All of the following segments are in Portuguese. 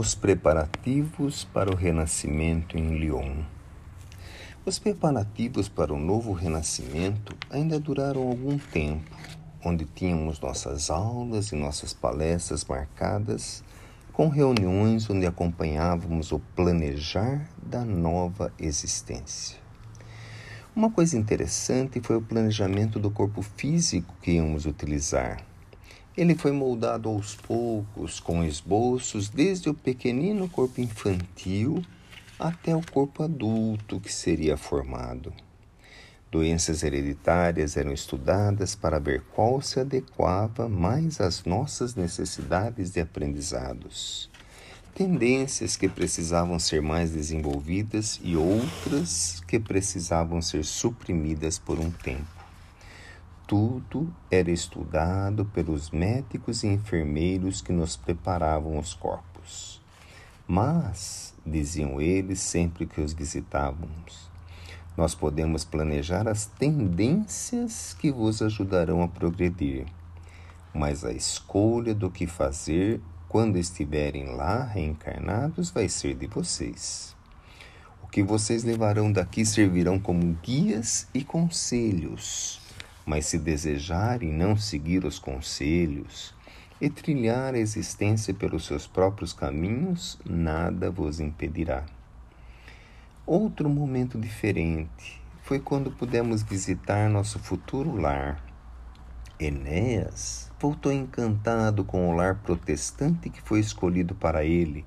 Os preparativos para o renascimento em Lyon. Os preparativos para o novo renascimento ainda duraram algum tempo, onde tínhamos nossas aulas e nossas palestras marcadas com reuniões onde acompanhávamos o planejar da nova existência. Uma coisa interessante foi o planejamento do corpo físico que íamos utilizar ele foi moldado aos poucos, com esboços, desde o pequenino corpo infantil até o corpo adulto que seria formado. Doenças hereditárias eram estudadas para ver qual se adequava mais às nossas necessidades de aprendizados. Tendências que precisavam ser mais desenvolvidas e outras que precisavam ser suprimidas por um tempo tudo era estudado pelos médicos e enfermeiros que nos preparavam os corpos. Mas, diziam eles sempre que os visitávamos, nós podemos planejar as tendências que vos ajudarão a progredir, mas a escolha do que fazer quando estiverem lá reencarnados vai ser de vocês. O que vocês levarão daqui servirão como guias e conselhos mas se desejarem não seguir os conselhos e trilhar a existência pelos seus próprios caminhos, nada vos impedirá. Outro momento diferente foi quando pudemos visitar nosso futuro lar. Enéas voltou encantado com o lar protestante que foi escolhido para ele,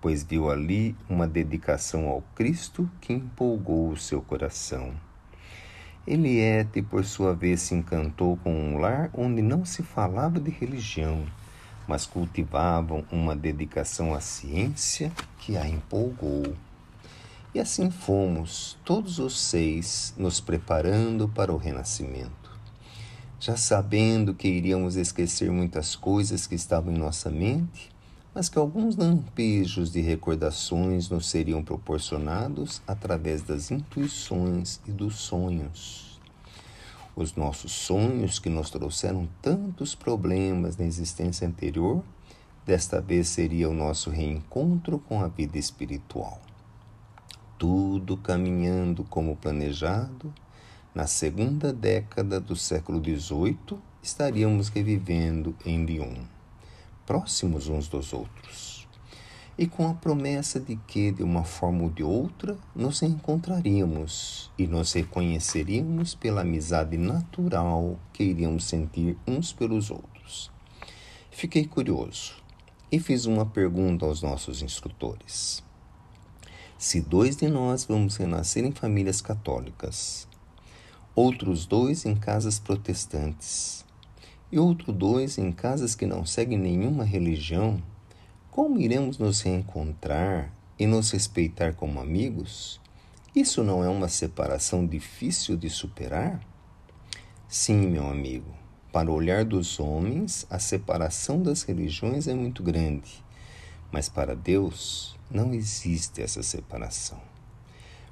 pois viu ali uma dedicação ao Cristo que empolgou o seu coração. Eliette, por sua vez, se encantou com um lar onde não se falava de religião, mas cultivavam uma dedicação à ciência que a empolgou. E assim fomos, todos os seis, nos preparando para o renascimento. Já sabendo que iríamos esquecer muitas coisas que estavam em nossa mente, mas que alguns lampejos de recordações nos seriam proporcionados através das intuições e dos sonhos. Os nossos sonhos que nos trouxeram tantos problemas na existência anterior, desta vez seria o nosso reencontro com a vida espiritual. Tudo caminhando como planejado, na segunda década do século XVIII estaríamos revivendo em Lyon próximos uns dos outros, e com a promessa de que, de uma forma ou de outra, nos encontraríamos e nos reconheceríamos pela amizade natural que iríamos sentir uns pelos outros. Fiquei curioso e fiz uma pergunta aos nossos instrutores. Se dois de nós vamos renascer em famílias católicas, outros dois em casas protestantes, e outro dois em casas que não seguem nenhuma religião, como iremos nos reencontrar e nos respeitar como amigos? Isso não é uma separação difícil de superar? Sim, meu amigo. Para o olhar dos homens, a separação das religiões é muito grande, mas para Deus não existe essa separação.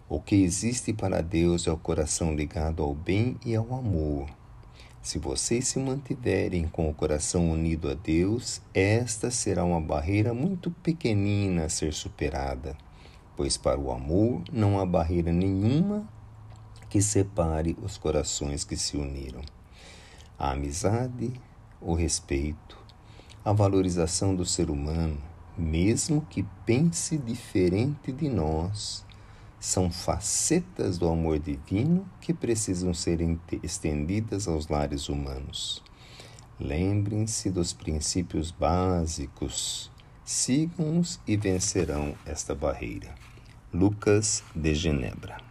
O que existe para Deus é o coração ligado ao bem e ao amor se vocês se mantiverem com o coração unido a Deus, esta será uma barreira muito pequenina a ser superada, pois para o amor não há barreira nenhuma que separe os corações que se uniram. A amizade, o respeito, a valorização do ser humano, mesmo que pense diferente de nós, são facetas do amor divino que precisam ser estendidas aos lares humanos. Lembrem-se dos princípios básicos, sigam-os e vencerão esta barreira. Lucas de Genebra